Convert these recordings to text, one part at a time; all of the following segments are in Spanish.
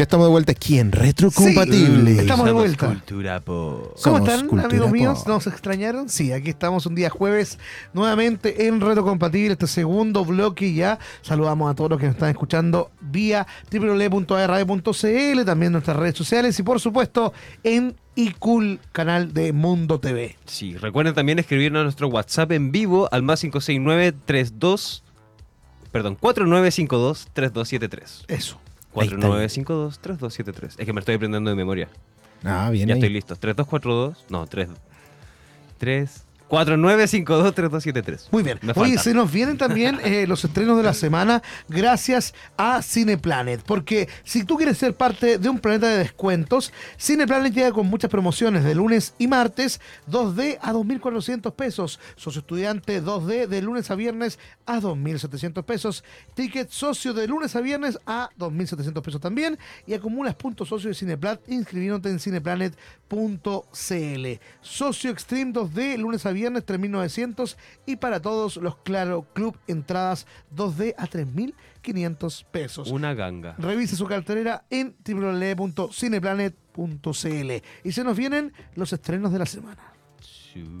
Ya estamos de vuelta aquí en Retrocompatible. Sí, estamos de Somos vuelta. Cultura pop. ¿Cómo Somos están, Cultura amigos Pop. míos? ¿Nos extrañaron? Sí, aquí estamos un día jueves nuevamente en Reto Compatible, este segundo bloque ya. Saludamos a todos los que nos están escuchando vía www.arradio.cl, también nuestras redes sociales y por supuesto en iCool, canal de Mundo TV. Sí, recuerden también escribirnos a nuestro WhatsApp en vivo al más 569-32, perdón, 4952-3273. Eso. Ahí está. 4952-3273. Es que me estoy aprendiendo de memoria. Ah, bien Ya ahí. estoy listo. 3242, no, 3, 3, 4952-3273. Muy bien. Oye, se nos vienen también eh, los estrenos de la semana gracias a Cineplanet. Porque si tú quieres ser parte de un planeta de descuentos, Cineplanet llega con muchas promociones de lunes y martes, 2D a 2.400 pesos. Socio estudiante 2D de lunes a viernes a 2.700 pesos. Ticket socio de lunes a viernes a 2.700 pesos también. Y acumulas puntos socio de Cineplat inscribiéndote en cineplanet.cl. Socio Extreme 2D, lunes a viernes 3.900 y para todos los Claro Club entradas 2D a 3.500 pesos. Una ganga. Revise su cartelera en www.cineplanet.cl y se nos vienen los estrenos de la semana.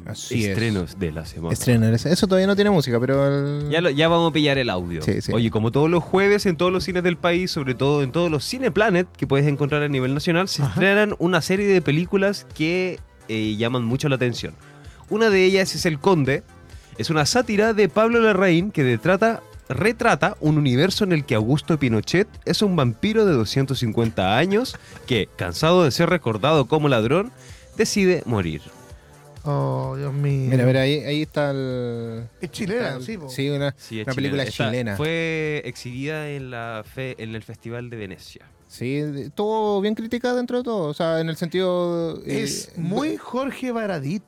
Así es. Estrenos de la semana. Estrenar ese- Eso todavía no tiene música, pero. el- Ya, lo- ya vamos a pillar el audio. Sí, sí. Oye, como todos los jueves en todos los cines del país, sobre todo en todos los Cineplanet que puedes encontrar a nivel nacional, se Ajá. estrenan una serie de películas que eh, llaman mucho la atención. Una de ellas es El Conde. Es una sátira de Pablo Larraín que retrata, retrata un universo en el que Augusto Pinochet es un vampiro de 250 años que, cansado de ser recordado como ladrón, decide morir. Oh, Dios mío. Mira, mira, ahí, ahí está el. Es chilena, el- sí, po. Sí, una, Sí, una película chilena. Esta chilena. Fue exhibida en, la fe- en el Festival de Venecia. Sí, estuvo bien criticada dentro de todo. O sea, en el sentido. eh, Es muy Jorge Baradit.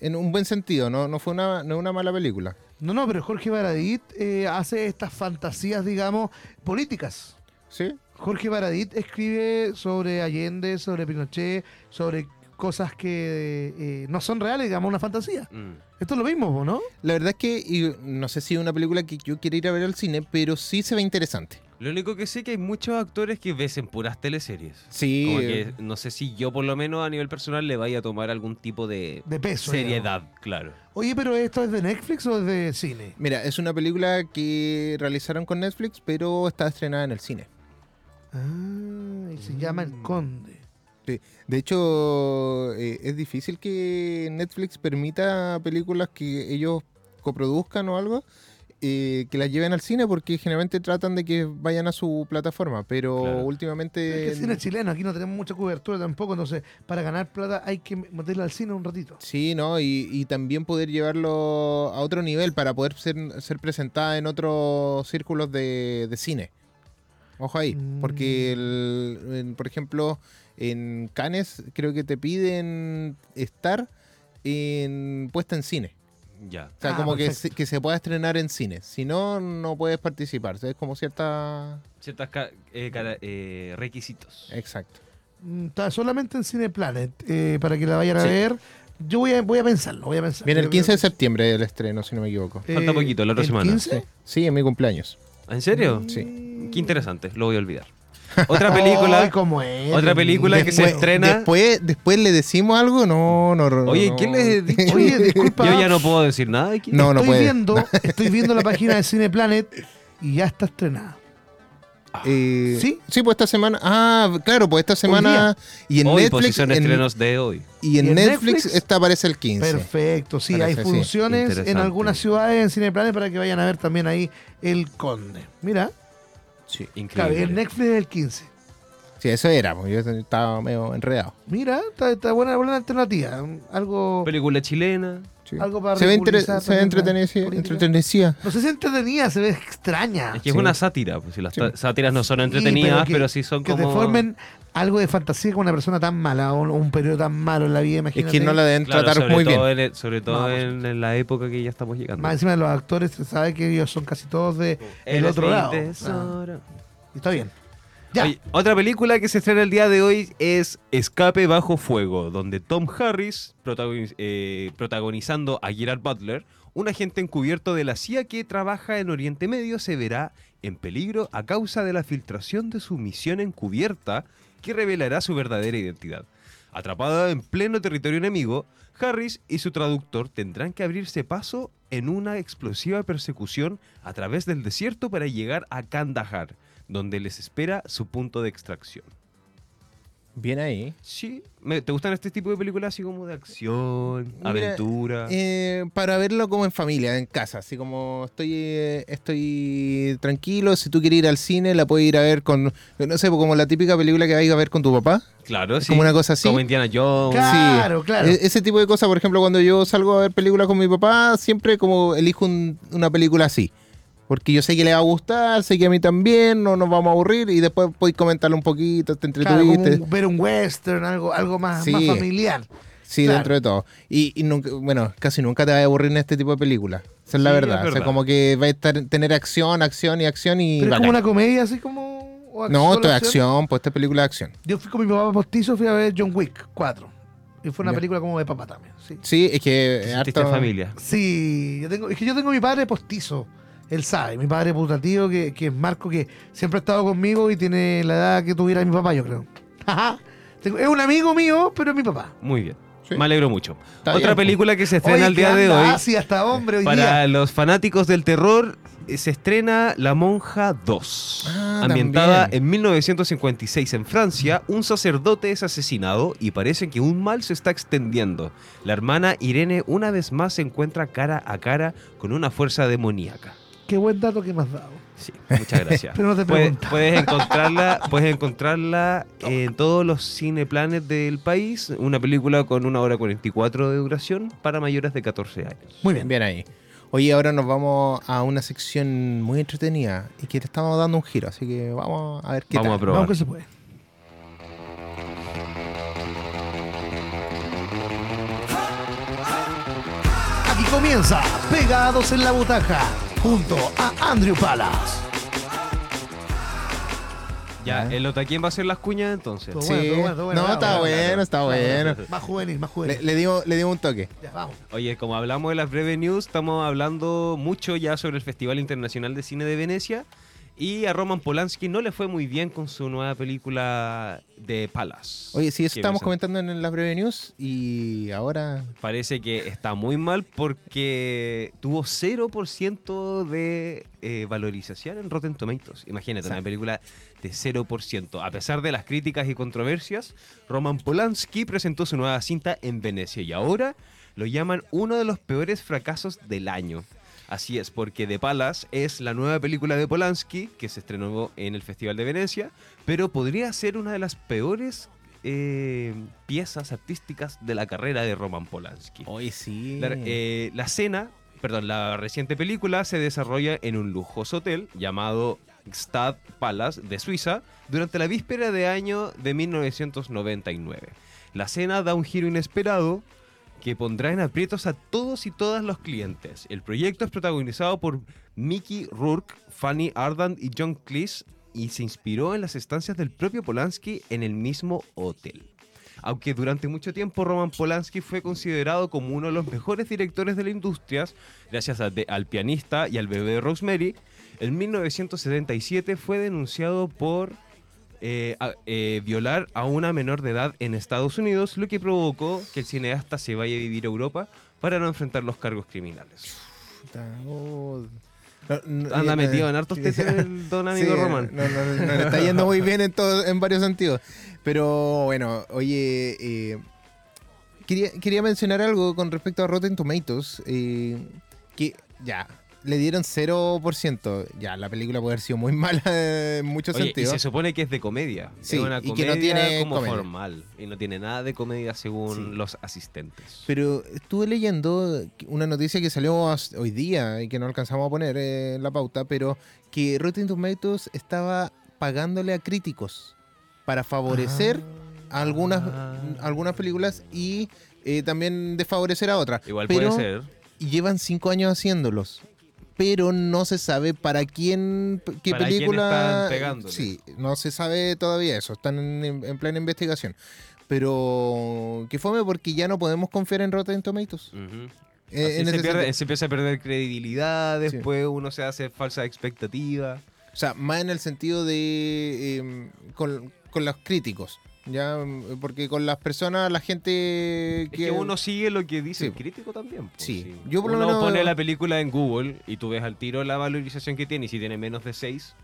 En un buen sentido, no, no fue una, no una mala película. No, no, pero Jorge Baradit eh, hace estas fantasías, digamos, políticas. ¿Sí? Jorge Baradit escribe sobre Allende, sobre Pinochet, sobre cosas que eh, no son reales, digamos, una fantasía. Mm. Esto es lo mismo, ¿o ¿no? La verdad es que y no sé si es una película que yo quiera ir a ver al cine, pero sí se ve interesante. Lo único que sé que hay muchos actores que ves en puras teleseries. Sí, Como que no sé si yo por lo menos a nivel personal le vaya a tomar algún tipo de De peso. seriedad, claro. Oye, pero ¿esto es de Netflix o es de cine? mira, es una película que realizaron con Netflix, pero está estrenada en el cine. Ah, y se llama El Conde. Sí. De hecho, eh, es difícil que Netflix permita películas que ellos coproduzcan o algo, eh, que las lleven al cine, porque generalmente tratan de que vayan a su plataforma, pero Claro. últimamente... Es que el cine es chileno, aquí no tenemos mucha cobertura tampoco, entonces para ganar plata hay que meterla al cine un ratito. Sí, ¿no? Y, y también poder llevarlo a otro nivel para poder ser, ser presentada en otros círculos de, de cine. Ojo ahí, Mm. porque, el- en- por ejemplo, en Cannes creo que te piden estar en, puesta en cine. Ya. O sea, Ah, como que se, que se pueda estrenar en cine. Si no, no puedes participar. O sea, es como cierta... Ciertos eh, requisitos. Exacto. Mm, Está solamente en Cineplanet, eh, para que la vayan a Sí. ver. Yo voy a, voy a pensarlo, voy a pensar. Viene el Yo 15 de septiembre el estreno, si no me equivoco. Falta poquito, la otra ¿el semana. 15? Sí, en mi cumpleaños. ¿En serio? Sí. Qué interesante, lo voy a olvidar. Otra película. Ay, ¿cómo es? otra película que se Después- estrena- Después, después le decimos algo, no, no. no, Oye. ¿quién les he dicho? Oye, disculpa. Yo ya no puedo decir nada aquí. No, no estoy puede. viendo, estoy viendo la página de Cineplanet y ya está estrenada. Eh, ¿Sí? Sí, pues esta semana. Ah, claro, pues esta semana. Y en Hoy, Netflix. posición en- estrenos de hoy. y en ¿Y en Netflix, Netflix? esta aparece el 15. Perfecto, sí, Parece, hay sí. funciones en algunas ciudades en Cineplanet para que vayan a ver también ahí El Conde. Mira, Sí. claro, Increíble. el Netflix es el 15. Sí, eso era, pues yo estaba medio enredado. Mira, está, está buena, buena alternativa. Algo, Película chilena. Sí. algo para se ve, entre- se ve entretenida. No sé si entretenida, se ve extraña. Es que es una sátira. Pues, si las Sí. sátiras no son Sí, entretenidas, que- pero, sí son que como. te formen algo de fantasía con una persona tan mala o un, un periodo tan malo en la vida, Es imagínate. que no la deben Claro, tratar muy bien. todo en el- sobre todo No, en, en la época que ya estamos llegando. Más encima de los actores, se sabe que ellos son casi todos de el otro lado. tesoro. Ah, y está bien. Ya. Oye, otra película que se estrena el día de hoy es Escape bajo fuego, donde Tom Harris, protagoniz- eh, protagonizando a Gerard Butler, un agente encubierto de la CIA que trabaja en Oriente Medio, se verá en peligro a causa de la filtración de su misión encubierta que revelará su verdadera identidad. Atrapada en pleno territorio enemigo, Harris y su traductor tendrán que abrirse paso en una explosiva persecución a través del desierto para llegar a Kandahar, donde les espera su punto de extracción. Bien ahí. Sí, me- ¿te gustan este tipo de películas así como de acción, Mira, aventura? Eh, para verlo como en familia, en casa. Así como estoy eh, estoy tranquilo, si tú quieres ir al cine, la puedes ir a ver con, no sé, como la típica película que vais a ver con tu papá. claro, sí. como una cosa así. Como Indiana Jones. Claro, claro. E- ese tipo de cosas, por ejemplo, cuando yo salgo a ver películas con mi papá, siempre como elijo un- una película así. Porque yo sé que le va a gustar, sé que a mí también, no nos vamos a aburrir y después podéis comentarle un poquito, te Claro, entretuviste. un- ver un western, algo, algo más, Sí. más familiar. Sí, Claro. dentro de todo. Y, y nunca, bueno, casi nunca te vas a aburrir en este tipo de películas. Esa es la verdad. es O sea, como que va a estar, tener acción, acción y acción y. Pero es como una comedia, así como. No, esto es acción. pues esta película es acción. Yo fui con mi papá postizo, fui a ver John Wick 4. Y fue una película como de papá también. Sí, Sí, es que. Harto- familia. Sí, yo tengo, es que yo tengo mi padre postizo. Él sabe, mi padre putativo, que, que es Marco, que siempre ha estado conmigo y tiene la edad que tuviera mi papá, yo creo. Es un amigo mío, pero es mi papá. Muy bien. Sí. Me alegro mucho. Está Otra bien, pues. película que se estrena Oye, el día ¿qué de hoy. Ah, sí, hasta hombre hoy Para día. los fanáticos del terror, eh, se estrena La Monja 2. Ah, Ambientada también. en 1956 en Francia, un sacerdote es asesinado y parece que un mal se está extendiendo. La hermana Irene una vez más se encuentra cara a cara con una fuerza demoníaca. Qué buen dato que me has dado. Sí, muchas gracias. Pero no te Puedes, puedes encontrarla, puedes encontrarla en todos los cineplanes del país. Una película con una hora 44 de duración para mayores de 14 años. Muy bien. Bien ahí. Oye, ahora nos vamos a una sección muy entretenida y que le estamos dando un giro, así que vamos a ver qué Vamos tal. a probar. Vamos que se puede. Aquí comienza Pegados en la Butaca, junto a Andrew Palas. Ya, Ya. el Otaquien va a hacer las cuñas entonces. Todo Sí. bueno, todo bueno, todo bueno. no, Vamos, está vamos, bueno, está bueno. Más juvenil, más juvenil. Le, le dimos, le dimos un toque. Ya, vamos. Oye, como hablamos de las breves news, estamos hablando mucho ya sobre el Festival Internacional de Cine de Venecia. Y a Roman Polanski no le fue muy bien con su nueva película de Palace. Oye, sí, eso estábamos me- comentando en las breve news y ahora Parece que está muy mal porque tuvo 0% de eh, valorización en Rotten Tomatoes. Imagínate, una película de 0%. A pesar de las críticas y controversias, Roman Polanski presentó su nueva cinta en Venecia y ahora lo llaman uno de los peores fracasos del año. Así es, porque The Palace es la nueva película de Polanski que se estrenó en el Festival de Venecia, pero podría ser una de las peores eh, piezas artísticas de la carrera de Roman Polanski. Hoy sí. La, eh, la escena, perdón, la reciente película se desarrolla en un lujoso hotel llamado Stad Palace de Suiza durante la víspera de año de 1999. La escena da un giro inesperado que pondrá en aprietos a todos y todas los clientes. El proyecto es protagonizado por Mickey Rourke, Fanny Ardant y John Cleese y se inspiró en las estancias del propio Polanski en el mismo hotel. Aunque durante mucho tiempo Roman Polanski fue considerado como uno de los mejores directores de la industria, gracias al pianista y al bebé Rosemary, en 1977 fue denunciado por eh, eh, violar a una menor de edad en Estados Unidos, lo que provocó que el cineasta se vaya a vivir a Europa para no enfrentar los cargos criminales. Oh. No, no, Anda metido en hartos tetes el don amigo sí, Román. No, no, no, le está yendo muy bien en, todo, en varios sentidos. Pero bueno, oye, eh, quería, quería mencionar algo con respecto a Rotten Tomatoes. eh, que ya, le dieron 0%. Ya, la película puede haber sido muy mala en muchos Oye, y sentidos. se supone que es de comedia. Sí, es una y que no tiene como comedia. formal. Y no tiene nada de comedia según Sí. los asistentes. Pero estuve leyendo una noticia que salió hoy día y que no alcanzamos a poner en la pauta, pero que Rotten Tomatoes estaba pagándole a críticos para favorecer a algunas, Ah. algunas películas y eh, también desfavorecer a otras. Igual pero, puede ser. Y llevan cinco años haciéndlos. Pero no se sabe para quién, qué Para quién película. están. Sí, no se sabe todavía eso. Están en, en plena investigación. Pero que fome porque ya no podemos confiar en Rotten Tomatoes. Eh, en se, pierde- se empieza a perder credibilidad, Sí. después uno se hace falsa expectativa. O sea, más en el sentido de. eh, con, con los críticos. Ya, Mm, porque con las personas, la gente Es que uno sigue lo que dice Sí. el crítico también. pues, Sí. sí. Yo por lo uno menos- pone la película en Google y tú ves al tiro la valorización que tiene y si tiene menos de 6,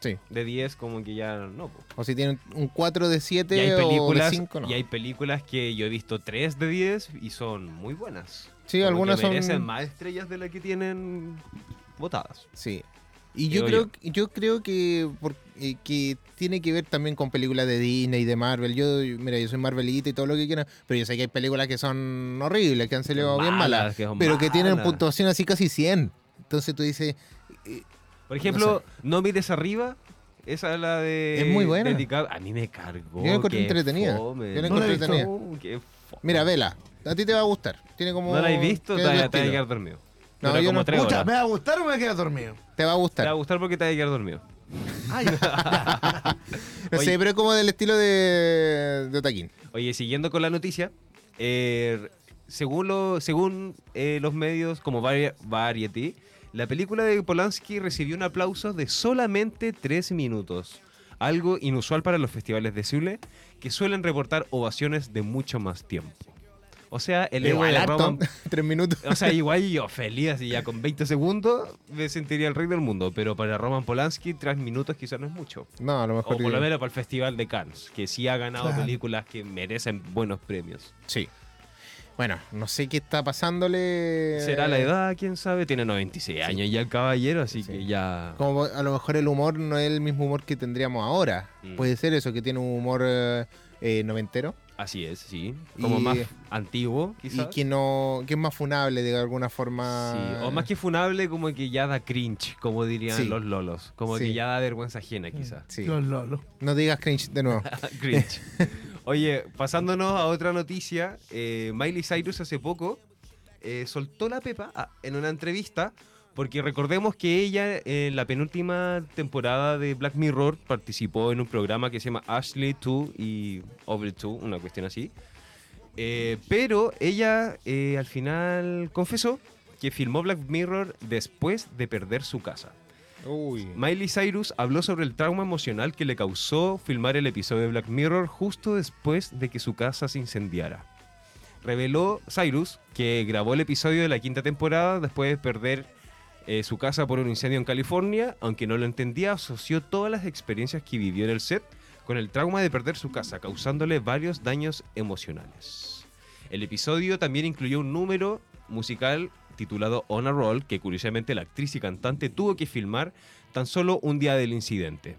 Sí. de 10, como que ya no. pues. O si tienen un 4 de 7 Y hay o de películas, 5, no. y hay películas que yo he visto 3 de 10 y son muy buenas. Sí, Como algunas que son- merecen más estrellas de las que tienen votadas. Sí. Y yo Creo yo creo que, por- eh, que tiene que ver también con películas de Disney y de Marvel. Yo, mira, yo soy Marvelita y todo lo que quieran, pero yo sé que hay películas que son horribles, que han salido bien Malas, que pero que tienen malas. puntuación así casi 100. Entonces tú dices, eh, Por ejemplo, No mires arriba. Esa es la de. Es muy buena. A mí me cargó. Yo la encontré entretenida. fome. Yo la he encontré. Mira, vela, a ti te va a gustar. Tiene como... ¿No la has visto? Te vas a quedar dormido. No, Dura yo como no- tres Pucha, horas. ¿me va a gustar o me voy a quedar dormido? Te va a Te gustar. va a gustar porque te vas a quedar dormido. Ay, No Oye. sé, pero es como del estilo de, de Otaquín. Oye, siguiendo con la noticia, eh, según, lo- según eh, los medios como Vari- Variety, la película de Polanski recibió un aplauso de solamente 3 minutos. Algo inusual para los festivales de Cine, que suelen reportar ovaciones de mucho más tiempo. O sea, el Igual Roman... tres minutos. O sea, igual yo feliz, así ya con 20 segundos me sentiría el rey del mundo. Pero para Roman Polanski, 3 minutos quizás no es mucho. No, a lo O mejor... por lo menos para el Festival de Cannes, que sí ha ganado Claro. películas que merecen buenos premios. Sí. Bueno, no sé qué está pasándole. Será la edad, quién sabe. Tiene 96 años ya el caballero, así Sí. que ya. Como a lo mejor el humor no es el mismo humor que tendríamos ahora. Mm. Puede ser eso, que tiene un humor eh, eh, noventero. Así es, sí. Como Y- más antiguo, Y quizás. que no que es más funable de alguna forma. Sí, O más que funable, como que ya da cringe, como dirían Sí. los lolos. Como Sí. que ya da vergüenza ajena, quizás. Sí. Los Lolo. No digas cringe de nuevo. cringe. Oye, pasándonos a otra noticia, eh, Miley Cyrus hace poco eh, soltó la pepa ah, en una entrevista, porque recordemos que ella en la penúltima temporada de Black Mirror participó en un programa que se llama Ashley 2 y Over 2, una cuestión así. Eh, pero ella eh, al final confesó que filmó Black Mirror después de perder su casa. Uy. Miley Cyrus habló sobre el trauma emocional que le causó filmar el episodio de Black Mirror justo después de que su casa se incendiara. Reveló Cyrus que grabó el episodio de la quinta temporada después de perder eh, su casa por un incendio en California, aunque no lo entendía, asoció todas las experiencias que vivió en el set con el trauma de perder su casa, causándole varios daños emocionales. El episodio también incluyó un número musical titulado On a Roll, que curiosamente la actriz y cantante tuvo que filmar tan solo un día del incidente.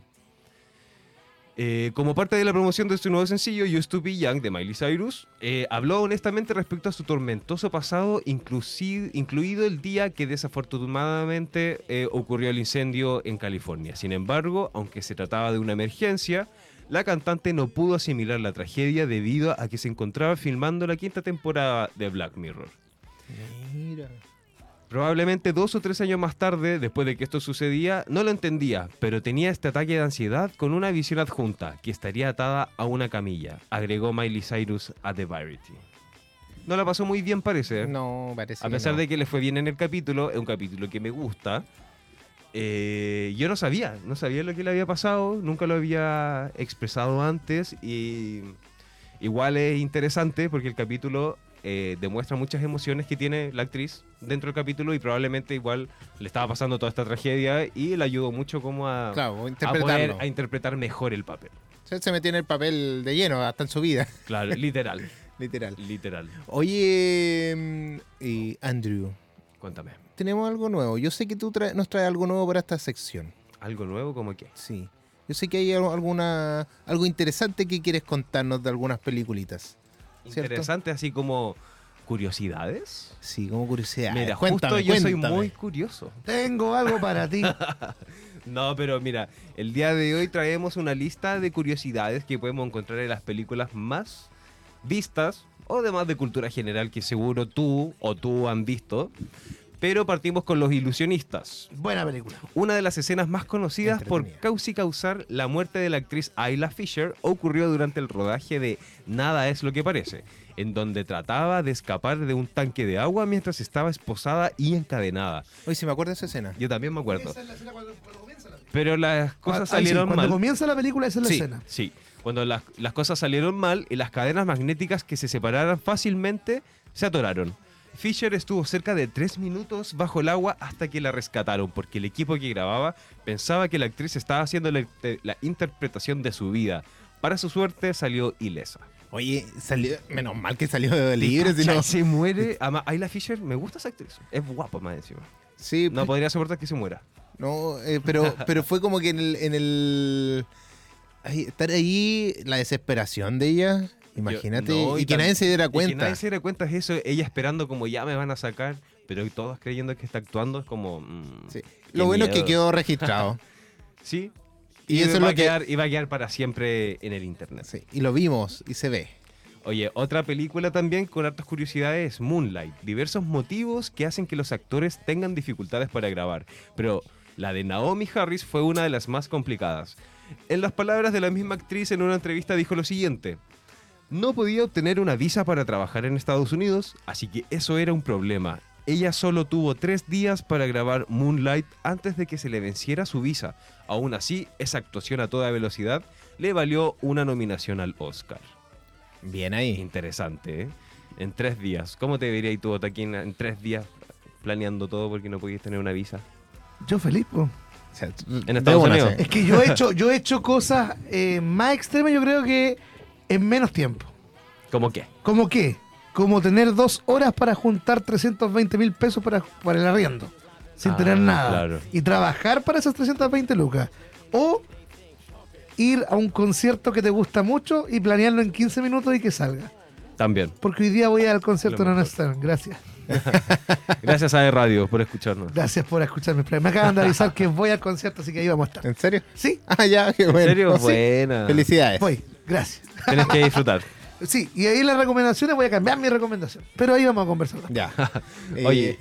Eh, como parte de la promoción de su nuevo sencillo, You To Be Young de Miley Cyrus, eh, habló honestamente respecto a su tormentoso pasado, incluido el día que desafortunadamente eh, ocurrió el incendio en California. Sin embargo, aunque se trataba de una emergencia, la cantante no pudo asimilar la tragedia debido a que se encontraba filmando la quinta temporada de Black Mirror. Mira. Probablemente dos o tres años más tarde, después de que esto sucedía, no lo entendía, pero tenía este ataque de ansiedad con una visión adjunta, que estaría atada a una camilla, agregó Miley Cyrus a The Variety. No la pasó muy bien, parece. No, parece. a que pesar no. de que le fue bien en el capítulo, es un capítulo que me gusta. eh, yo no sabía, no sabía lo que le había pasado, nunca lo había expresado antes y igual es interesante porque el capítulo eh, demuestra muchas emociones que tiene la actriz dentro del capítulo y probablemente igual le estaba pasando toda esta tragedia y le ayudó mucho como a, Claro, a poder a interpretar mejor el papel. Se, se metió en el papel de lleno, hasta en su vida, Claro, literal, literal. literal. Oye, mm, Andrew, Cuéntame, tenemos algo nuevo. Yo sé que tú trae- nos traes algo nuevo para esta sección. ¿algo nuevo como qué? Sí. Yo sé que hay al- alguna algo interesante que quieres contarnos de algunas peliculitas. Interesante, así como curiosidades. Sí, como curiosidad. Mira, cuéntame, justo yo soy muy curioso. Tengo algo para ti. No, pero mira, el día de hoy traemos una lista de curiosidades que podemos encontrar en las películas más vistas o demás de cultura general que seguro tú o tú han visto. Pero partimos con Los Ilusionistas. Buena película. Una de las escenas más conocidas por causa y causar la muerte de la actriz Ayla Fisher ocurrió durante el rodaje de Nada es lo que parece, en donde trataba de escapar de un tanque de agua mientras estaba esposada y encadenada. Oye, si me acuerdo de esa escena. Yo también me acuerdo. es la escena cuando, cuando comienza la Pero las cosas Ahí sí, salieron cuando mal. comienza la película, esa es la sí, escena. sí. Cuando las, las cosas salieron mal y las cadenas magnéticas que se separaran fácilmente se atoraron. Fisher estuvo cerca de tres minutos bajo el agua hasta que la rescataron, porque el equipo que grababa pensaba que la actriz estaba haciendo la, la interpretación de su vida. Para su suerte salió ilesa. Oye, salió, menos mal que salió libre, si ¿Cachai? no- Se muere. Ayla Fisher, me gusta esa actriz. Es guapa más encima. Sí, No podría soportar que se muera. No, eh, pero, pero fue como que en el. En el ahí- estar ahí, la desesperación de ella, imagínate, Yo- no, y, que nadie se diera y que cuenta. nadie se diera cuenta es eso, ella esperando como ya me van a sacar, pero todos creyendo que está actuando es como... mm, Sí. Lo bueno es que quedó registrado. Sí. y Y, eso es lo a que. quedar, y va a quedar para siempre en el internet. sí, y lo vimos y se ve. Oye, otra película también con hartas curiosidades es Moonlight. Diversos motivos que hacen que los actores tengan dificultades para grabar. Pero la de Naomi Harris fue una de las más complicadas. En las palabras de la misma actriz en una entrevista dijo lo siguiente. No podía obtener una visa para trabajar en Estados Unidos, así que eso era un problema. Ella solo tuvo tres días para grabar Moonlight antes de que se le venciera su visa. Aún así, esa actuación a toda velocidad le valió una nominación al Oscar. Bien ahí. Interesante, ¿eh? En tres días. ¿Cómo te verías tú, Otaquín, en tres días planeando todo porque no podías tener una visa? Yo feliz, po. O sea, En Estados una Unidos. se- Es que yo he hecho, yo he hecho cosas eh, más extremas, yo creo que en menos tiempo. ¿Cómo qué? ¿Cómo qué? Como tener dos horas para juntar 320 mil pesos para, para el arriendo, sin Ah, tener nada. claro. Y trabajar para esas 320 lucas. O ir a un concierto que te gusta mucho y planearlo en 15 minutos y que salga. También. Porque hoy día voy al concierto de. Stern. Gracias. Gracias a E Radio por escucharnos. Gracias por escucharme. Me acaban de avisar que voy al concierto, así que ahí vamos a estar. ¿En serio? Sí, Ah, ya, qué ¿En bueno. serio? Sí. Buena. Felicidades. voy. Gracias. Tienes que disfrutar. Sí, y ahí las recomendaciones voy a cambiar mi recomendación. Pero ahí vamos a conversar. Ya. Eh, Oye.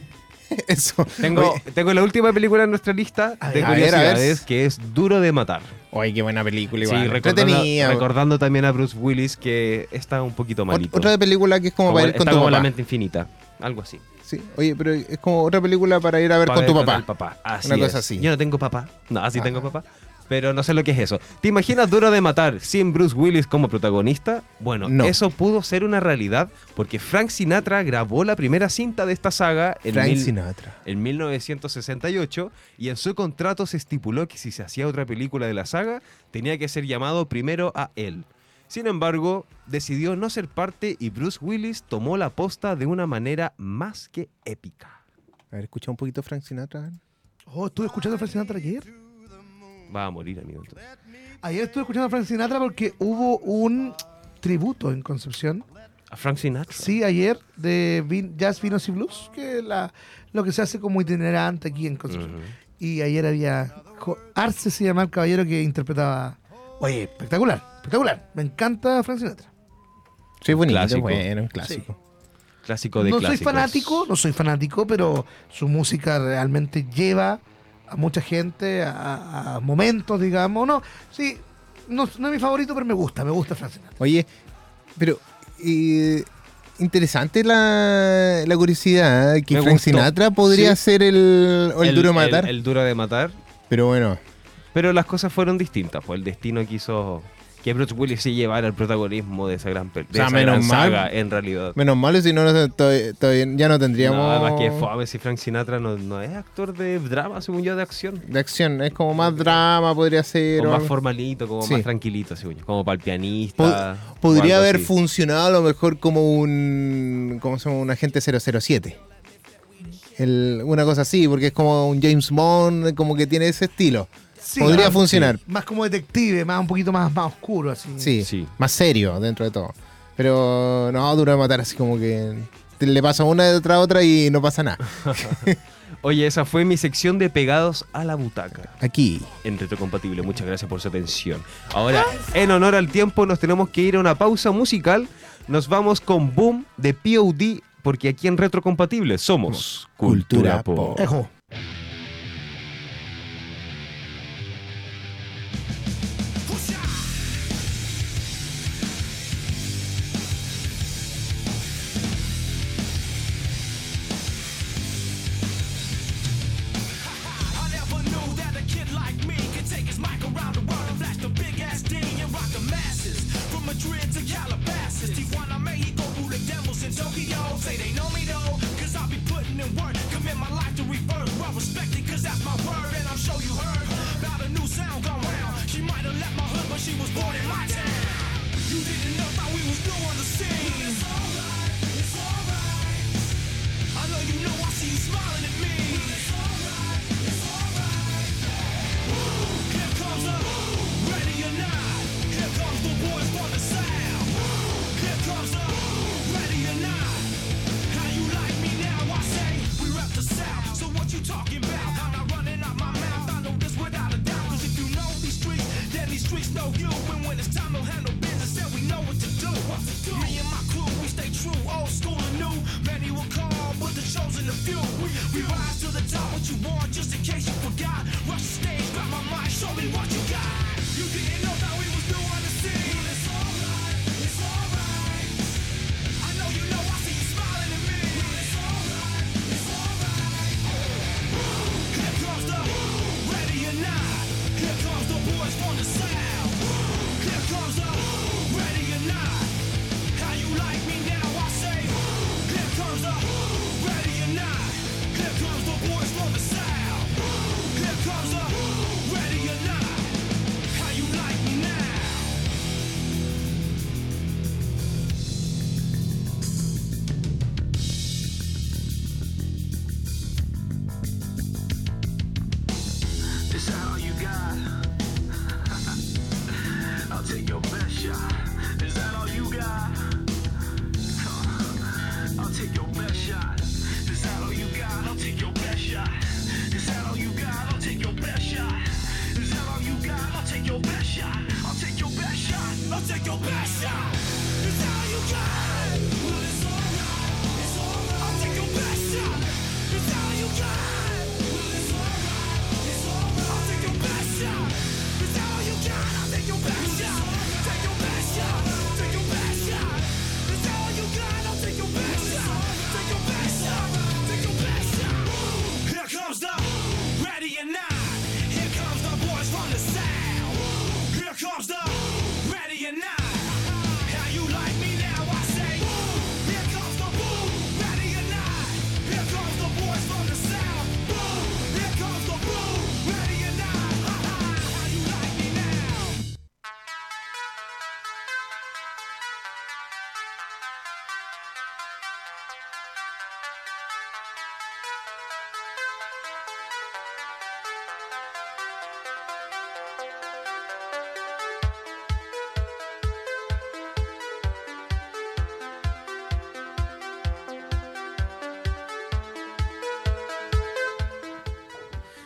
Eso. Tengo, Oye, tengo la última película en nuestra lista A de ver, a ver, a ver. curiosidades que es Duro de Matar. oye, qué buena película. Igual. Sí, recordando, recordando también a Bruce Willis que está un poquito malito. Otra película que es como, Como- para ir con está tu como la papá. mente infinita. Algo así. Sí. Oye, pero es como otra película para ir a ver Para con tu ver papá. el papá. Así Una es. cosa así. Yo no tengo papá. No, así Ah. tengo papá. Pero no sé lo que es eso. ¿Te imaginas Duro de Matar sin Bruce Willis como protagonista? Bueno, No. eso pudo ser una realidad porque Frank Sinatra grabó la primera cinta de esta saga en, Frank mil- Sinatra. en 1968 y en su contrato se estipuló que si se hacía otra película de la saga tenía que ser llamado primero a él. Sin embargo, decidió no ser parte y Bruce Willis tomó la posta de una manera más que épica. A ver, escucha un poquito Frank Sinatra. Oh, estuve escuchando a Frank Sinatra ayer. Va a morir, amigo. entonces. Ayer estuve escuchando a Frank Sinatra porque hubo un tributo en Concepción. ¿A Frank Sinatra? Sí, ayer de Vin- Jazz, Vinos y Blues, que es la, lo que se hace como itinerante aquí en Concepción. Y ayer había. Arce se llama el caballero que interpretaba. Oye, espectacular, espectacular. Me encanta Frank Sinatra. Sí, bonito, Clásico. bueno, un clásico. Clásico de no clásicos. soy fanático, no soy fanático, pero su música realmente lleva a mucha gente a, a momentos, digamos. No, sí, no, no es mi favorito, pero me gusta, me gusta Frank Sinatra. Oye, pero eh, interesante la, la curiosidad que Me Frank gustó. Sinatra podría Sí. ser el, o el, duro de matar. El, duro de matar. pero bueno, Pero las cosas fueron distintas, pues el destino quiso que Bruce Willis se llevara el protagonismo de esa gran, de O sea, esa menos gran mal. saga, en realidad. menos mal, si no, no, todavía- todavía ya no tendríamos. No, además que fome si Frank Sinatra no, no es actor de drama, según yo, de acción. De acción, es como más drama, podría ser. Como o más formalito, como Sí. más tranquilito, según yo. Como para el pianista. o Podría haber así. funcionado a lo mejor como un. ¿Cómo se llama? Un agente 007. El- una cosa así, porque es como un James Bond, como que tiene ese estilo. Sí, Podría más- funcionar. Más como detective, más un poquito más, más oscuro, así. Sí, Sí. más serio dentro de todo. Pero no, duro de matar así como que te- le pasa una detrás a otra y no pasa nada. Oye, esa fue mi sección de pegados a la butaca. Aquí. en Retrocompatible. Muchas gracias por su atención. Ahora, en honor al tiempo, nos tenemos que ir a una pausa musical. Nos vamos con Boom de POD, porque aquí en Retrocompatible somos Cultura Cultura Pop. Pop. Ejo. We rise to the top, what you want, just in case you forgot. Rush the stage, grab my mic, show me what you got. You didn't know that we was new on the scene.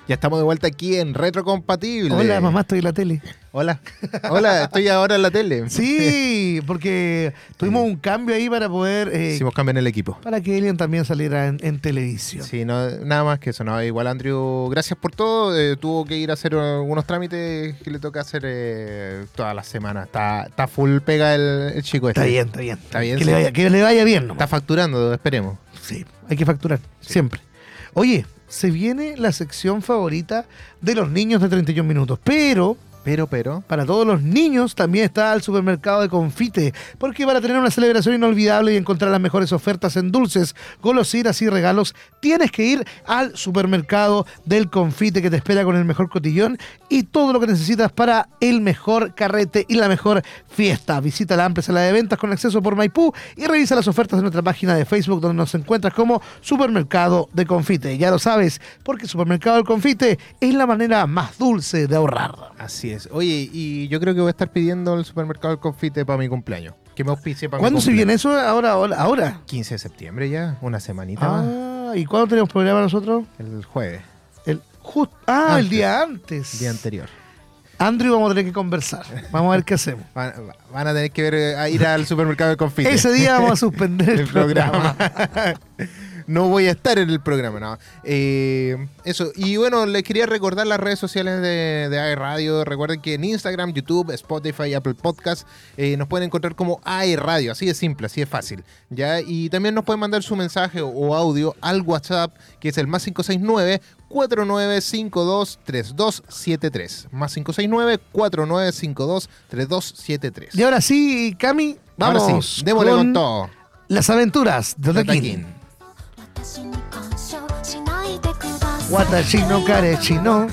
Ya estamos de vuelta aquí en Retrocompatible. Hola, mamá, estoy en la tele. Hola. Hola, estoy ahora en la tele. Sí, porque tuvimos un cambio ahí para poder. eh, Hicimos cambio en el equipo. para que Elian también saliera en, en televisión. Sí, no, nada más que eso. No, igual Andrew, gracias por todo. Eh, tuvo que ir a hacer algunos trámites que le toca hacer eh, todas las semanas. Está, está full pega el, el chico este. Está bien, está bien. Está bien, Que, sí. le, vaya, que le vaya bien, nomás. Está facturando, esperemos. Sí, hay que facturar, siempre. Oye, se viene la sección favorita de los niños de 31 minutos, pero Pero, pero. para todos los niños también está el supermercado de confite, porque para tener una celebración inolvidable y encontrar las mejores ofertas en dulces, golosinas y regalos, tienes que ir al supermercado del confite que te espera con el mejor cotillón y todo lo que necesitas para el mejor carrete y la mejor fiesta. Visita la amplia sala de ventas con acceso por Maipú y revisa las ofertas de nuestra página de Facebook donde nos encuentras como Supermercado de Confite. Ya lo sabes, porque Supermercado del Confite es la manera más dulce de ahorrar. Así es. Oye, y yo creo que voy a estar pidiendo el supermercado del confite para mi cumpleaños. Que me auspicie para mi ¿Cuándo se viene eso? Ahora, ahora. ahora. 15 de septiembre ya, una semanita más. Ah, ¿y cuándo tenemos programa nosotros? El jueves, El just, ah, el día antes. el día anterior. Andrew, vamos a tener que conversar. Vamos a ver qué hacemos. Van, van a tener que ver, a ir al supermercado del confite. Ese día vamos a suspender el, el programa. programa. no voy a estar en el programa, no. Eh, eso, y bueno, les quería recordar las redes sociales de, de AE Radio. Recuerden que en Instagram, YouTube, Spotify, Apple Podcast eh, nos pueden encontrar como AE Radio. Así de simple, así de fácil. ¿ya? Y también nos pueden mandar su mensaje o, o audio al WhatsApp, que es el más 569 4952-3273. Más 569-4952-3273. Y ahora sí, Cami, vamos. Ahora sí, démosle con todo. Las aventuras de Otakin. Watashino Karechino.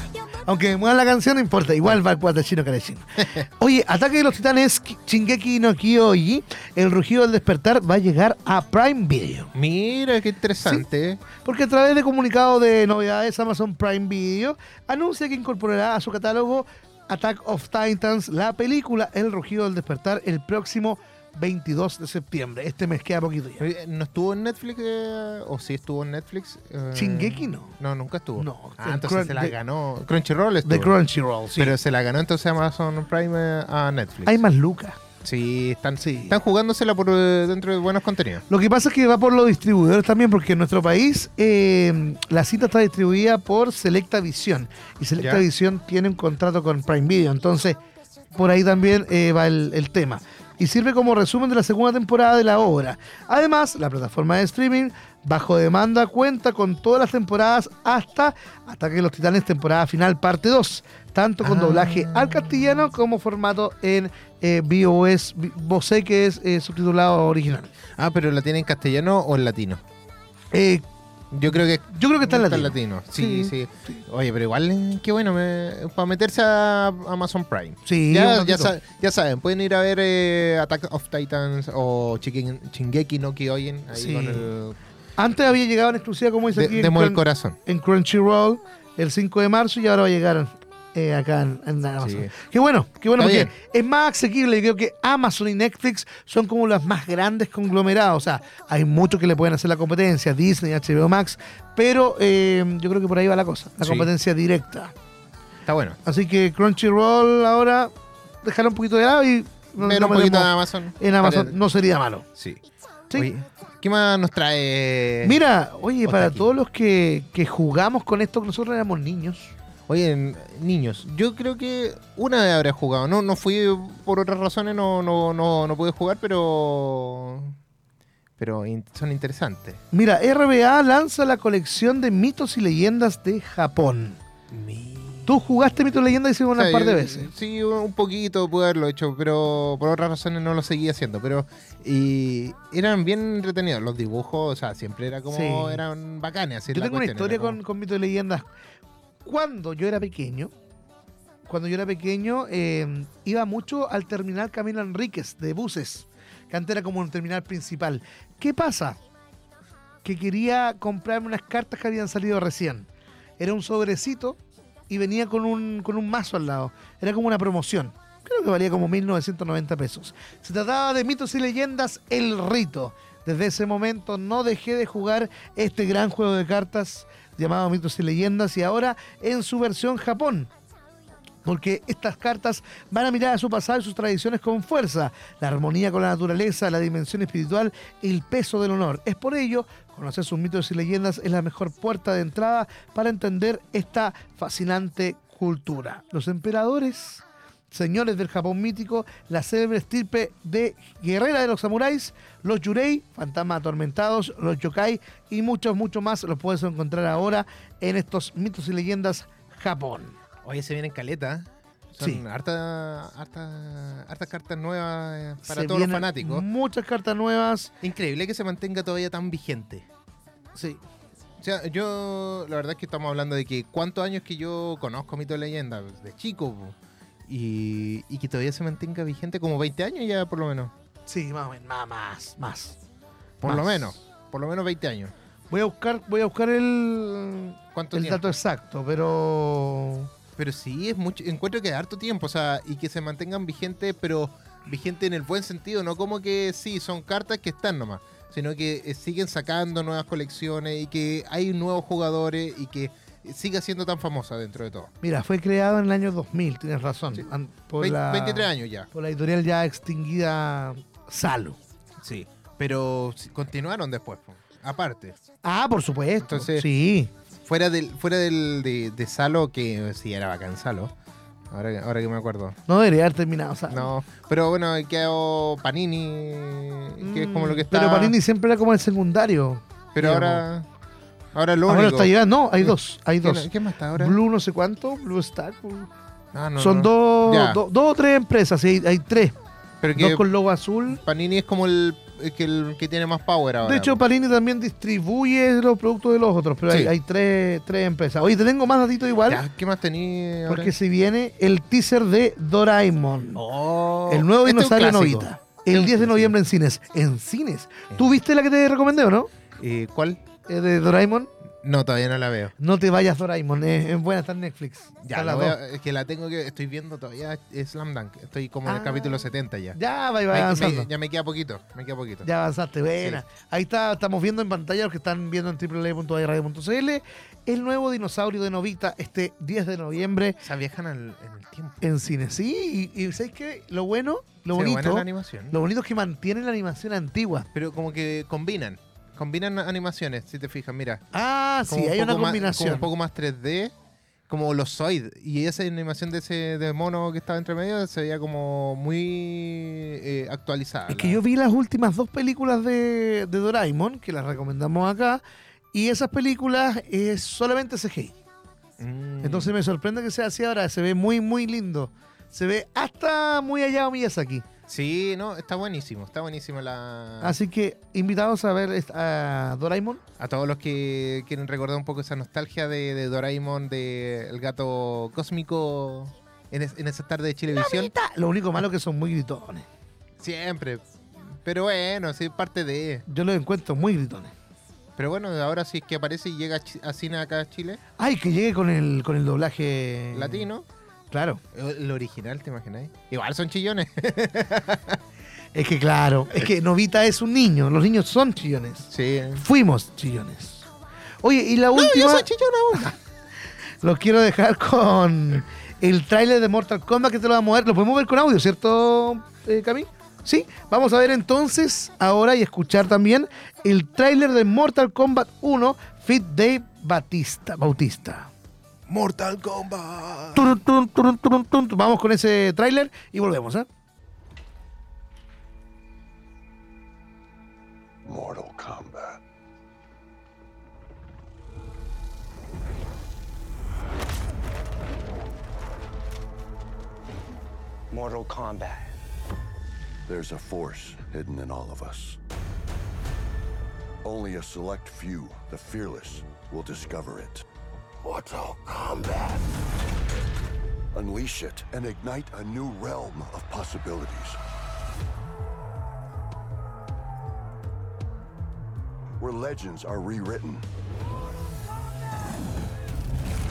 Aunque la canción, no importa. Igual va el Watashino Oye, Ataque de los Titanes, Shingeki no Kyoji, El Rugido del Despertar va a llegar a Prime Video. Mira, qué interesante. Porque a través de comunicado de novedades, Amazon Prime Video anuncia que incorporará a su catálogo Attack of Titans, la película El Rugido del Despertar, el próximo 22 de septiembre. Este mes queda poquito ya. ¿No estuvo en Netflix? eh, ¿O sí estuvo en Netflix? Eh, Shingeki no. No, nunca estuvo. No, Ah, entonces se la de- ganó. Crunchyroll estuvo. De Crunchyroll, sí. Pero se la ganó entonces Amazon Prime eh, a Netflix. Hay más lucas. Sí, están, Sí. están jugándosela por eh, dentro de buenos contenidos. Lo que pasa es que va por los distribuidores también, porque en nuestro país eh, la cinta está distribuida por Selecta Visión. Y Selecta Ya. Visión tiene un contrato con Prime Video. Entonces, por ahí también eh, va el, el tema. Y sirve como resumen de la segunda temporada de la obra. Además, la plataforma de streaming bajo demanda cuenta con todas las temporadas hasta Ataque de los Titanes temporada final parte 2. Tanto con Ah. doblaje al castellano como formato en eh, VOS, VOC, que es eh, subtitulado original. Ah, pero la tiene en castellano o en latino. Eh, Yo creo que Yo creo que está en latino. Sí, Sí, sí, Oye, pero igual, eh, qué bueno, me- para meterse a Amazon Prime. Sí, ya, ya, sa- ya saben, pueden ir a ver eh, Attack of Titans o Shingeki no Kyojin ahí Sí. con el Antes había llegado en exclusiva, como dice de- aquí, Demo del corazón. en Crunchyroll el 5 de marzo y ahora va a llegar eh, acá en, en Amazon. Sí. Qué bueno, qué bueno, Está porque es más asequible. Yo creo que Amazon y Netflix son como los más grandes conglomerados. O sea, hay muchos que le pueden hacer la competencia, Disney, HBO Max, pero eh, yo creo que por ahí va la cosa, la Sí. competencia directa. Está bueno. Así que Crunchyroll ahora dejará un poquito de lado y no un poquito metemos Amazon. en Amazon no sería malo. Sí. Sí. Oye, ¿qué más nos trae? Mira, oye, para todos los que, que jugamos con esto, nosotros éramos niños. Oye, niños, yo creo que una vez habré jugado. No, no fui por otras razones, no, no, no, no pude jugar, pero. Pero in- son interesantes. Mira, RBA lanza la colección de mitos y leyendas de Japón. Tú jugaste mitos y leyendas y hicimos O sea, un par de veces. Sí, un poquito pude haberlo hecho, pero por otras razones no lo seguí haciendo. Pero y eran bien entretenidos. Los dibujos, o sea, siempre era como. Sí. eran bacanes. Yo tengo una historia como- con mitos y leyendas. Cuando yo era pequeño, cuando yo era pequeño, eh, iba mucho al terminal Camilo Enríquez de buses, que antes era como un terminal principal. ¿Qué pasa? Que quería comprarme unas cartas que habían salido recién. Era un sobrecito y venía con un, con un mazo al lado. Era como una promoción. Creo que valía como 1.990 pesos. Se trataba de mitos y leyendas El Rito. Desde ese momento no dejé de jugar este gran juego de cartas llamado Mitos y Leyendas y ahora en su versión Japón. Porque estas cartas van a mirar a su pasado y sus tradiciones con fuerza, la armonía con la naturaleza, la dimensión espiritual y el peso del honor. Es por ello, conocer sus mitos y leyendas es la mejor puerta de entrada para entender esta fascinante cultura. Los emperadores, señores del Japón mítico, la célebre estirpe de guerrera de los samuráis, los yurei, fantasmas atormentados, los yokai y muchos, muchos más los puedes encontrar ahora en estos mitos y leyendas Japón. Oye, se vienen caleta. Son Sí. harta, harta, hartas cartas nuevas eh, para Se todos los fanáticos. Muchas cartas nuevas. Increíble que se mantenga todavía tan vigente. Sí. O sea, yo, la verdad es que estamos hablando de que cuántos años que yo conozco Mito de Leyenda, de chico, po, y, y que todavía se mantenga vigente como 20 años ya por lo menos. Sí, más o menos, más, más, más. Por Más. lo menos, por lo menos 20 años. Voy a buscar, voy a buscar el, ¿Cuánto el tiempo? dato exacto, pero Pero sí, es mucho, encuentro que es harto tiempo, o sea, y que se mantengan vigentes, pero vigente en el buen sentido, no como que sí, son cartas que están nomás, sino que eh, siguen sacando nuevas colecciones y que hay nuevos jugadores y que siga siendo tan famosa dentro de todo. mira, fue creado en el año 2000, tienes razón. Sí. an- Por Vein- la, 23 años ya. Por la editorial ya extinguida Salo. Sí. Pero continuaron después, aparte. Ah, por supuesto. Entonces- sí. Fuera del, fuera del de, de Salo, que sí era bacán Salo. Ahora, que- ahora que me acuerdo. No debería haber terminado Salo. No, pero bueno, quedó Panini, que es como lo que está. Mm, Pero Panini siempre era como el secundario. Pero digamos. ahora. Ahora lo Ahora único. está llegando. No, hay dos. Hay ¿Qué, dos. ¿Qué más está ahora? Blue no sé cuánto, Blue. Blue- Ah, no, Son no. dos, Ya. do- dos o tres empresas, sí, hay, hay tres. Pero Dos con logo azul. Panini es como el que el que tiene más power ahora. De hecho, po. Panini también distribuye los productos de los otros, pero hay, Sí. hay tres, tres empresas. Oye, te tengo más datitos igual, Ya, ¿qué más tenía porque se viene el teaser de Doraemon, Oh, el nuevo este dinosaurio. Novita. Este El un 10 de clásico. noviembre en cines. ¿En cines? ¿Tú viste la que te recomendé o no? Eh, ¿Cuál? Eh, de Doraemon. No, todavía no la veo. No te vayas, Doraemon. Es, es buena, está en Netflix. Ya, la a- es que la tengo que. Estoy viendo todavía es Slam Dunk. Estoy como en el Ah. capítulo 70 ya. Ya, va, va me- avanzando. ya me queda poquito. Me queda poquito. Ya avanzaste, buena. Ahí está, estamos viendo en pantalla los que están viendo en www.radio.cl el nuevo dinosaurio de Novita este 10 de noviembre Esa viajan al- en el tiempo. en cine. Sí, y, y ¿sabes qué? Lo bueno, lo Se ve buena bonito, la animación. lo bonito es que mantienen la animación antigua. Pero como que combinan. Combinan animaciones, si te fijas, mira. Ah, sí, un hay una más- combinación. como un poco más 3D, como los Zoid. Y esa animación de ese de mono que estaba entre medio se veía como muy eh, actualizada. Es que la- yo vi las últimas dos películas de, de Doraemon, que las recomendamos acá, y esas películas es solamente CGI. Mm. Entonces me sorprende que sea así ahora, se ve muy, muy lindo. Se ve hasta muy allá Miyazaki. Sí, no, está buenísimo. Está buenísimo la. Así que invitados a ver a Doraemon. A todos los que quieren recordar un poco esa nostalgia de, de Doraemon, de el gato cósmico en, es- en esa tarde de Chilevisión. Lo único malo que son muy gritones. Siempre. Pero bueno, sí, parte de. Yo los encuentro muy gritones. Pero bueno, ahora sí es que aparece y llega a Chi- a cine acá a Chile, Ay, que llegue con el, con el doblaje latino. Claro. El original, ¿te imagináis? Igual son chillones. Es que claro, es que Novita es un niño. Los niños son chillones. Sí. Fuimos chillones. Oye, y la Yo última, soy chillona aún. los quiero dejar con el tráiler de Mortal Kombat que te lo vamos a ver. Lo podemos ver con audio, ¿cierto, eh, Cami? Sí, vamos a ver entonces ahora y escuchar también el tráiler de Mortal Kombat 1 Fit Dave Batista, Bautista. Mortal Kombat. Turun, turun, turun, turun, turun. Vamos con ese tráiler y volvemos, ¿eh? Mortal Kombat. Mortal Kombat. There's a force hidden in all of us. Only a select few, the fearless, will discover it. Mortal Kombat. Unleash it and ignite a new realm of possibilities. Where legends are rewritten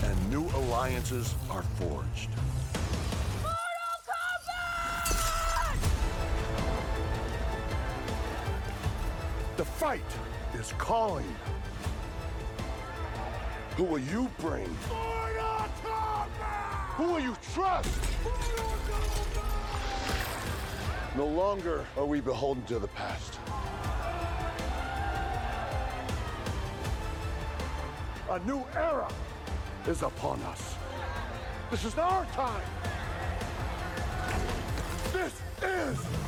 and new alliances are forged. The fight is calling. Who will you bring? Who will you trust? No longer are we beholden to the past. A new era is upon us. This is our time. This is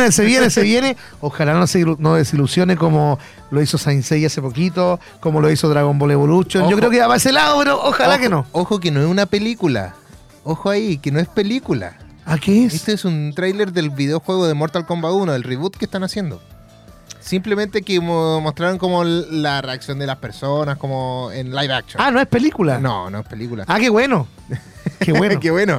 viene, se viene, se viene. Ojalá no se no desilusione como lo hizo Saint Seiya hace poquito, como lo hizo Dragon Ball Evolution. Yo Ojo. creo que va a ese lado, pero ojalá Ojo- que no. Ojo que no es una película. Ojo ahí, que no es película. ¿A qué es? Este es un tráiler del videojuego de Mortal Kombat 1, el reboot que están haciendo. Simplemente que mo- mostraron como la reacción de las personas, como en live action. Ah, no es película. No, no es película. Ah, qué bueno. Qué bueno. Qué bueno.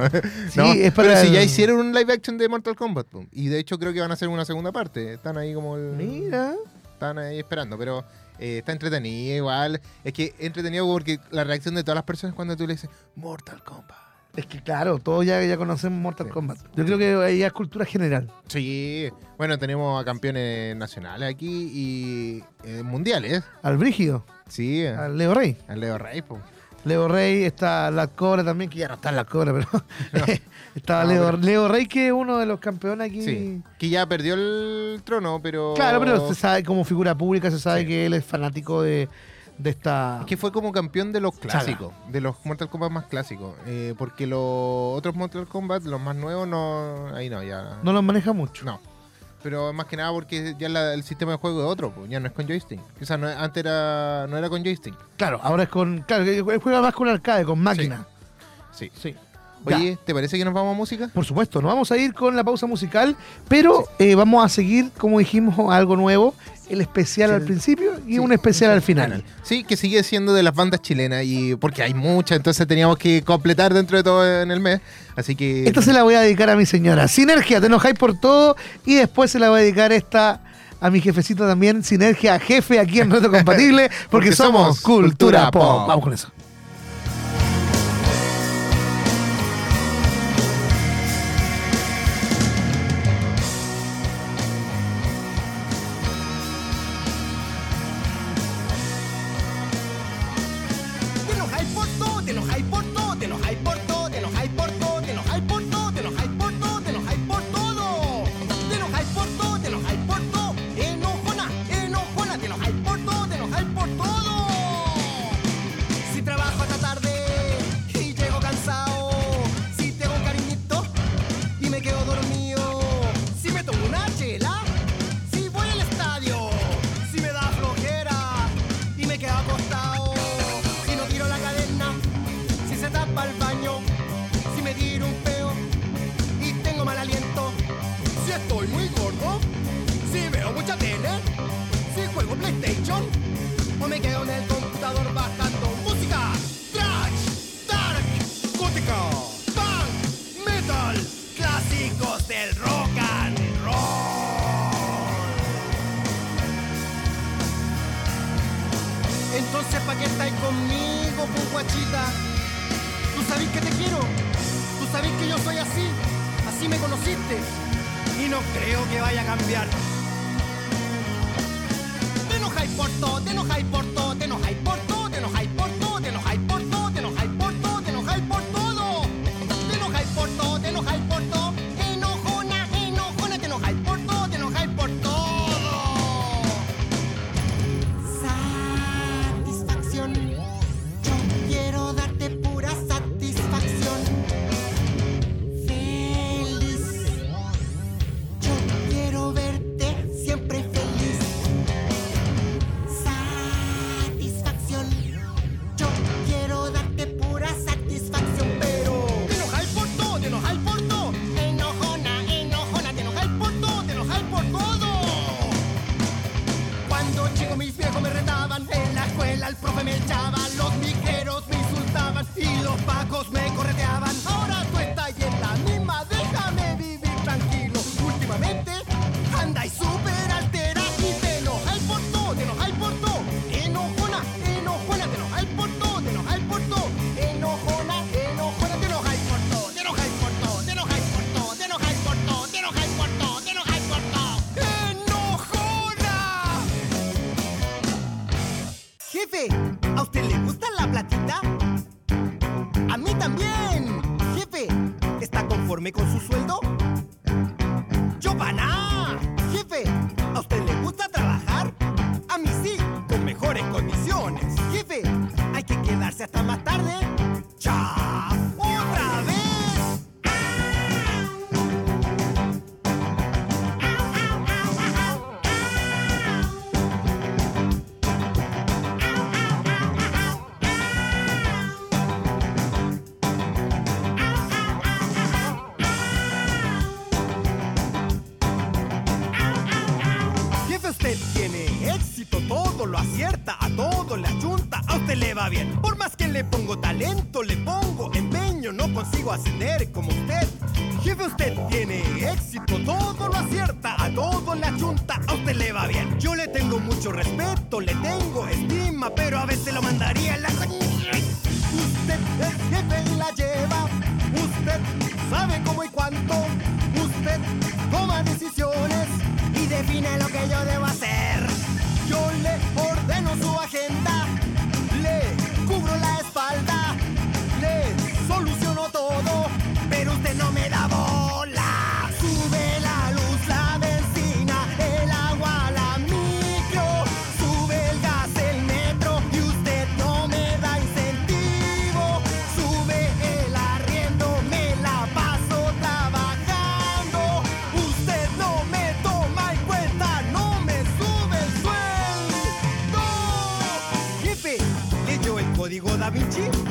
Sí, No, es para pero si ya hicieron un live action de Mortal Kombat. Y de hecho creo que van a hacer una segunda parte. Están ahí como el- Mira. Están ahí esperando, pero eh, está entretenido igual. Es que entretenido porque la reacción de todas las personas cuando tú le dices Mortal Kombat. Es que claro, todos ya, ya conocemos Mortal Sí. Kombat. Yo creo que ahí es cultura general. Sí, bueno, tenemos a campeones nacionales aquí y eh, mundiales. Al Brígido, Sí, al Leo Rey. al Leo Rey. po. Leo Rey, está la Cobra también, que ya no está en la Cobra, pero no. estaba Leo, pero... Leo, Rey, que es uno de los campeones aquí. Sí, que ya perdió el trono, pero. Claro, pero se sabe como figura pública, se sabe que él es fanático de, de esta. Es que fue como campeón de los clásicos, de los Mortal Kombat más clásicos. Eh, porque los otros Mortal Kombat, los más nuevos, no. Ahí no, ya. No los maneja mucho. No pero más que nada porque ya la, el sistema de juego es otro, pues, ya no es con joystick. O sea, no, antes era, no era con joystick. Claro, ahora es con. Claro, eh, juega más con arcade, con máquina. Sí. sí. Oye, ¿te parece que nos vamos a música? Por supuesto, nos vamos a ir con la pausa musical, pero eh, vamos a seguir, como dijimos, algo nuevo. El especial al principio y un especial al final. Sí, que sigue siendo de las bandas chilenas y porque hay muchas, entonces teníamos que completar dentro de todo en el mes. Así que. Esta se la voy a dedicar a mi señora. Sinergia, te enojáis por todo y después se la voy a dedicar esta a mi jefecito también, Sinergia Jefe, aquí en Reto Compatible, porque, somos, Cultura Pop. Vamos con eso. a usted le va bien. Yo le tengo mucho respeto, le Da Vinci?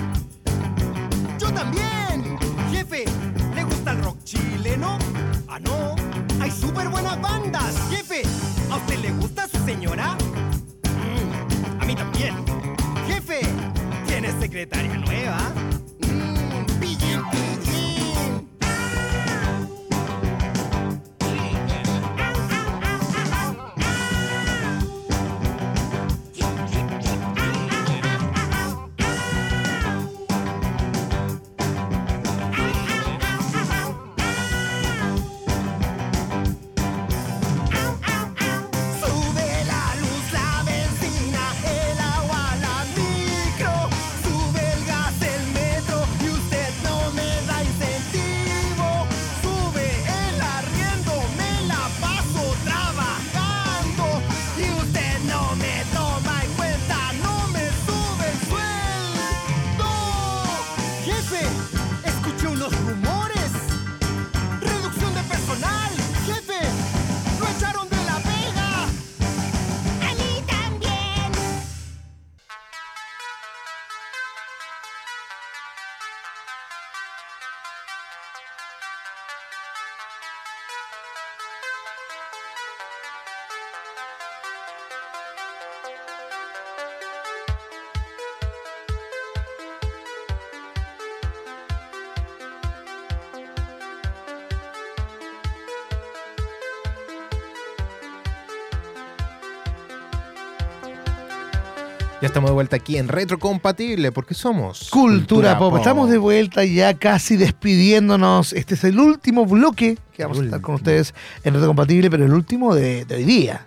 Ya estamos de vuelta aquí en Retrocompatible porque somos Cultura Pop. Estamos de vuelta ya casi despidiéndonos. Este es el último bloque que vamos a estar con ustedes en Reto Compatible, pero el último de, de hoy día.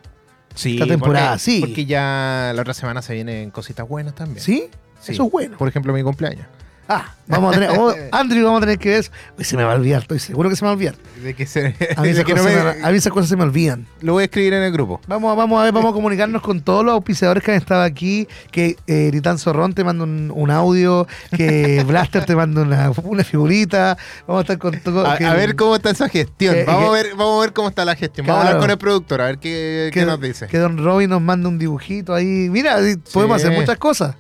Sí, esta temporada, porque, sí. Porque ya la otra semana se vienen cositas buenas también. ¿Sí? Sí. Eso es bueno. Por ejemplo, mi cumpleaños. Ah, vamos a tener. oh, Andrew, vamos a tener que ver. eso. Uy, se me va a olvidar, estoy seguro que se me va a olvidar. De que se, A mí, esas que no cosas, me- se me- a mí esas cosas se me olvidan. Lo voy a escribir en el grupo. Vamos, a- vamos a ver, vamos a comunicarnos con todos los auspiciadores que han estado aquí. Que eh, Ritán Zorrón te manda un, un audio, que Blaster te manda una, una figurita. Vamos a estar con todo. A, ver cómo está esa gestión. que- vamos, que- a ver, vamos a ver cómo está la gestión. Vamos a hablar con el productor, a ver qué, qué nos dice. que Don Robin nos manda un dibujito ahí. Mira, sí, podemos hacer muchas cosas.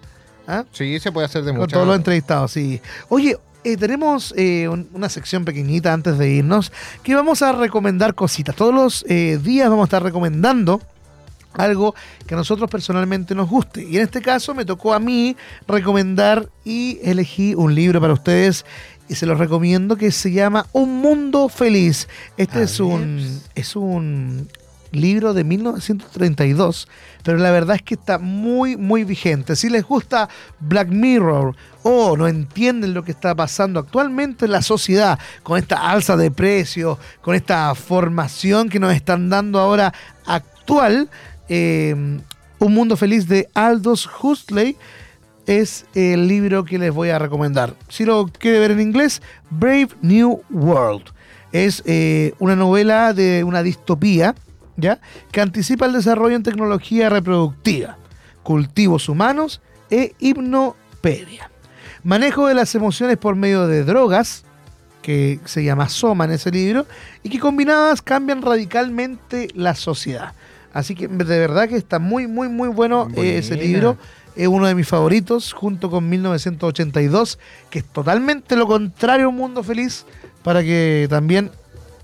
¿Ah? Sí, se puede hacer de Con muchas. todos los entrevistados, sí. Oye, eh, tenemos eh, un- una sección pequeñita antes de irnos que vamos a recomendar cositas. Todos los eh, días vamos a estar recomendando algo que a nosotros personalmente nos guste. Y en este caso me tocó a mí recomendar y elegí un libro para ustedes y se los recomiendo que se llama Un Mundo Feliz. Este es un, es un libro de 1932, pero la verdad es que está muy, muy vigente. Si les gusta Black Mirror o no entienden lo que está pasando actualmente en la sociedad, con esta alza de precios, con esta formación que nos están dando ahora actual, eh, Un Mundo Feliz de Aldous Huxley es el libro que les voy a recomendar. Si lo quiere ver en inglés, Brave New World. Es eh, una novela de una distopía, ¿ya? Que anticipa el desarrollo en tecnología reproductiva, cultivos humanos e hipnopedia. Manejo de las emociones por medio de drogas, que se llama Soma en ese libro, y que combinadas cambian radicalmente la sociedad. Así que de verdad que está muy, muy, muy bueno eh, ese libro. Es uno de mis favoritos, junto con 1982, que es totalmente lo contrario a Un Mundo Feliz, para que también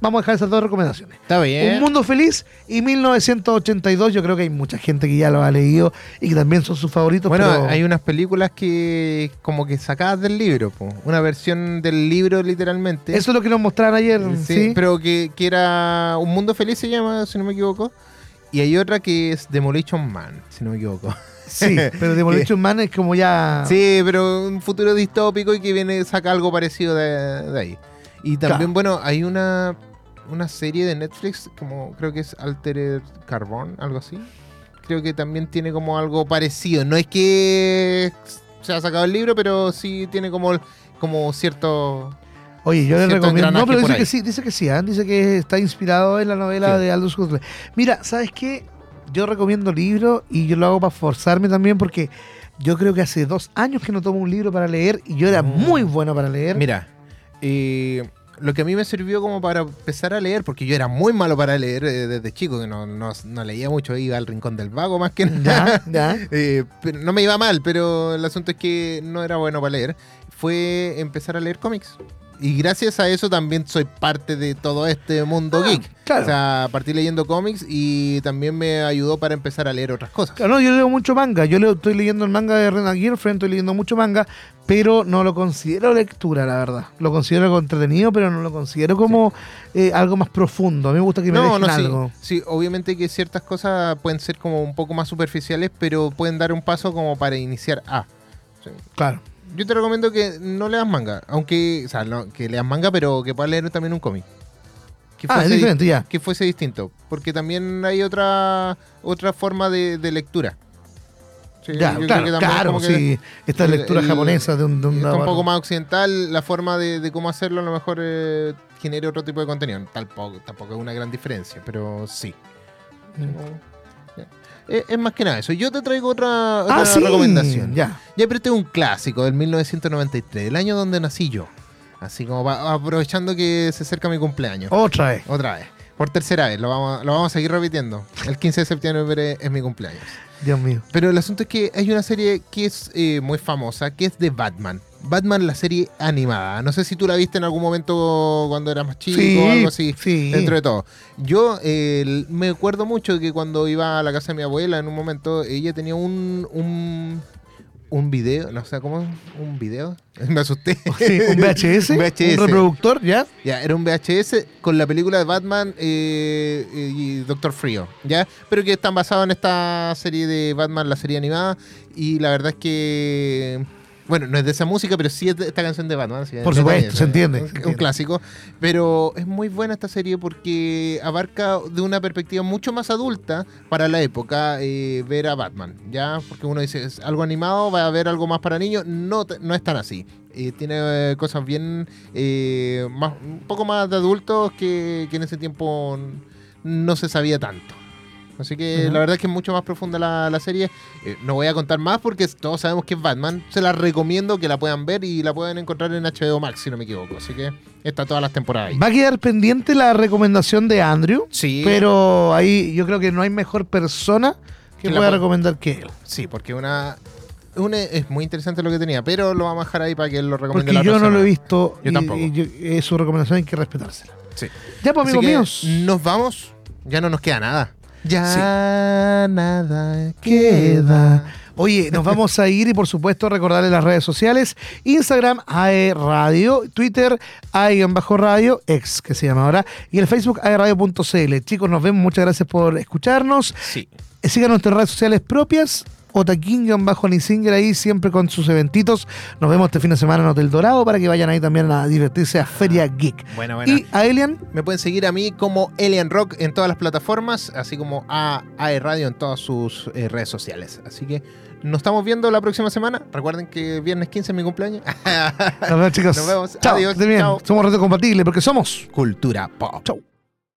vamos a dejar esas dos recomendaciones. Está bien. Un Mundo Feliz y 1982, yo creo que hay mucha gente que ya lo ha leído y que también son sus favoritos. Bueno, pero- hay unas películas que como que sacadas del libro, po. una versión del libro literalmente. Eso es lo que nos mostraron ayer, Sí, ¿sí? pero que, que era Un Mundo Feliz se llama, si no me equivoco. Y hay otra que es Demolition Man, si no me equivoco. Sí, pero Demolition Man es como ya... Sí, pero un futuro distópico y que viene saca algo parecido de, de ahí. Y también, Claro. bueno, hay una, una serie de Netflix, como creo que es Altered Carbon, algo así. Creo que también tiene como algo parecido. No es que se ha sacado el libro, pero sí tiene como, como cierto... Oye, yo le recomiendo. No, pero dice que sí, dice que sí, ¿ah? dice que está inspirado en la novela Sí. de Aldous Huxley. Mira, ¿sabes qué? Yo recomiendo libros y yo lo hago para forzarme también porque yo creo que hace dos años que no tomo un libro para leer y yo era Mm. muy bueno para leer. Mira, eh, lo que a mí me sirvió como para empezar a leer, porque yo era muy malo para leer eh, desde chico, que no, no, no leía mucho, iba al rincón del vago más que nada. Ya, ya. Eh, pero no me iba mal, pero el asunto es que no era bueno para leer. Fue empezar a leer cómics. Y gracias a eso también soy parte de todo este mundo Ah, geek. claro. O sea, partí leyendo cómics y también me ayudó para empezar a leer otras cosas. Claro, no, yo leo mucho manga. Yo leo, estoy leyendo el manga de Rena Girlfriend, estoy leyendo mucho manga, pero no lo considero lectura, la verdad. Lo considero algo entretenido, pero no lo considero como eh, algo más profundo. A mí me gusta que me No, no, sí, algo. sí, obviamente que ciertas cosas pueden ser como un poco más superficiales, pero pueden dar un paso como para iniciar a. Sí. Claro. Yo te recomiendo que no leas manga, aunque, o sea, no, que leas manga, pero que puedas leer también un cómic. Que Ah, es diferente, ya. Que fuese distinto, porque también hay otra otra forma de, de lectura. Sí, Ya, claro, claro, sí. Esta el- lectura el- japonesa de un, de un poco más occidental, la forma de, de cómo hacerlo a lo mejor eh, genere otro tipo de contenido. Tampoco, tampoco es una gran diferencia, pero sí. Mm. Eh, Es, más que nada eso. Yo te traigo otra, otra Ah, sí. recomendación. Ya. Ya, pero este es un clásico del 1993, el año donde nací yo. Así como aprovechando que se acerca mi cumpleaños. Otra vez. Otra vez. Por tercera vez, lo vamos, a- lo vamos a seguir repitiendo. El 15 de septiembre es mi cumpleaños. Dios mío. Pero el asunto es que hay una serie que es eh, muy famosa, que es de Batman. Batman, la serie animada. No sé si tú la viste en algún momento cuando eras más chico Sí, o algo así. sí. Dentro de todo. Yo eh, me acuerdo mucho que cuando iba a la casa de mi abuela en un momento, ella tenía un, un, un video, no sé cómo, un video. Me asusté. Sí, un VHS, Un VHS. un reproductor, ¿ya? Ya, era un VHS con la película de Batman eh, eh, y Doctor Frío, ¿ya? Pero que están basados en esta serie de Batman, la serie animada. Y la verdad es que. Bueno, no es de esa música, pero sí es de esta canción de Batman. Por es supuesto, detalle, se entiende, Un, se un entiende. clásico. Pero es muy buena esta serie porque abarca de una perspectiva mucho más adulta para la época eh, ver a Batman, ¿ya? Porque uno dice, es algo animado, va a haber algo más para niños. No, no es tan así. Eh, tiene eh, cosas bien eh, más, un poco más de adultos que, que en ese tiempo no se sabía tanto. Así que la verdad es que es mucho más profunda la, la serie. Eh, no voy a contar más porque todos sabemos que es Batman. Se la recomiendo que la puedan ver y la pueden encontrar en HBO Max, si no me equivoco. Así que está todas las temporadas ahí. Va a quedar pendiente la recomendación de Andrew, Sí, pero ahí yo creo que no hay mejor persona que Que pueda recomendar que él. sí, porque una, una es muy interesante lo que tenía, pero lo vamos a dejar ahí para que él lo recomiende Porque la yo no lo he visto Yo y, tampoco. y yo- eh, su recomendación hay que respetársela. Sí. Ya, pues, amigos míos. Nos vamos. Ya no nos queda nada. Ya nada queda. Oye, nos vamos a ir y por supuesto recordarles las redes sociales. Instagram, AE Radio, Twitter, AE-Radio, ex que se llama ahora, y el Facebook, aeradio.cl. Chicos, nos vemos, muchas gracias por escucharnos. Sí. Eh, Sigan nuestras redes sociales propias. Otaquín-Nisinger ahí siempre con sus eventitos. Nos vemos este fin de semana en Hotel Dorado para que vayan ahí también a divertirse a Feria Geek. Buena, buena. Y a Elian, Me pueden seguir a mí como Alien Rock en todas las plataformas, así como a AE Radio en todas sus eh, redes sociales. Así que nos estamos viendo la próxima semana. Recuerden que viernes 15 es mi cumpleaños. nos vemos chicos. Nos vemos. Chao, Adiós. que estén bien. Chao. Somos Reto Compatible porque somos Cultura Pop. Chau.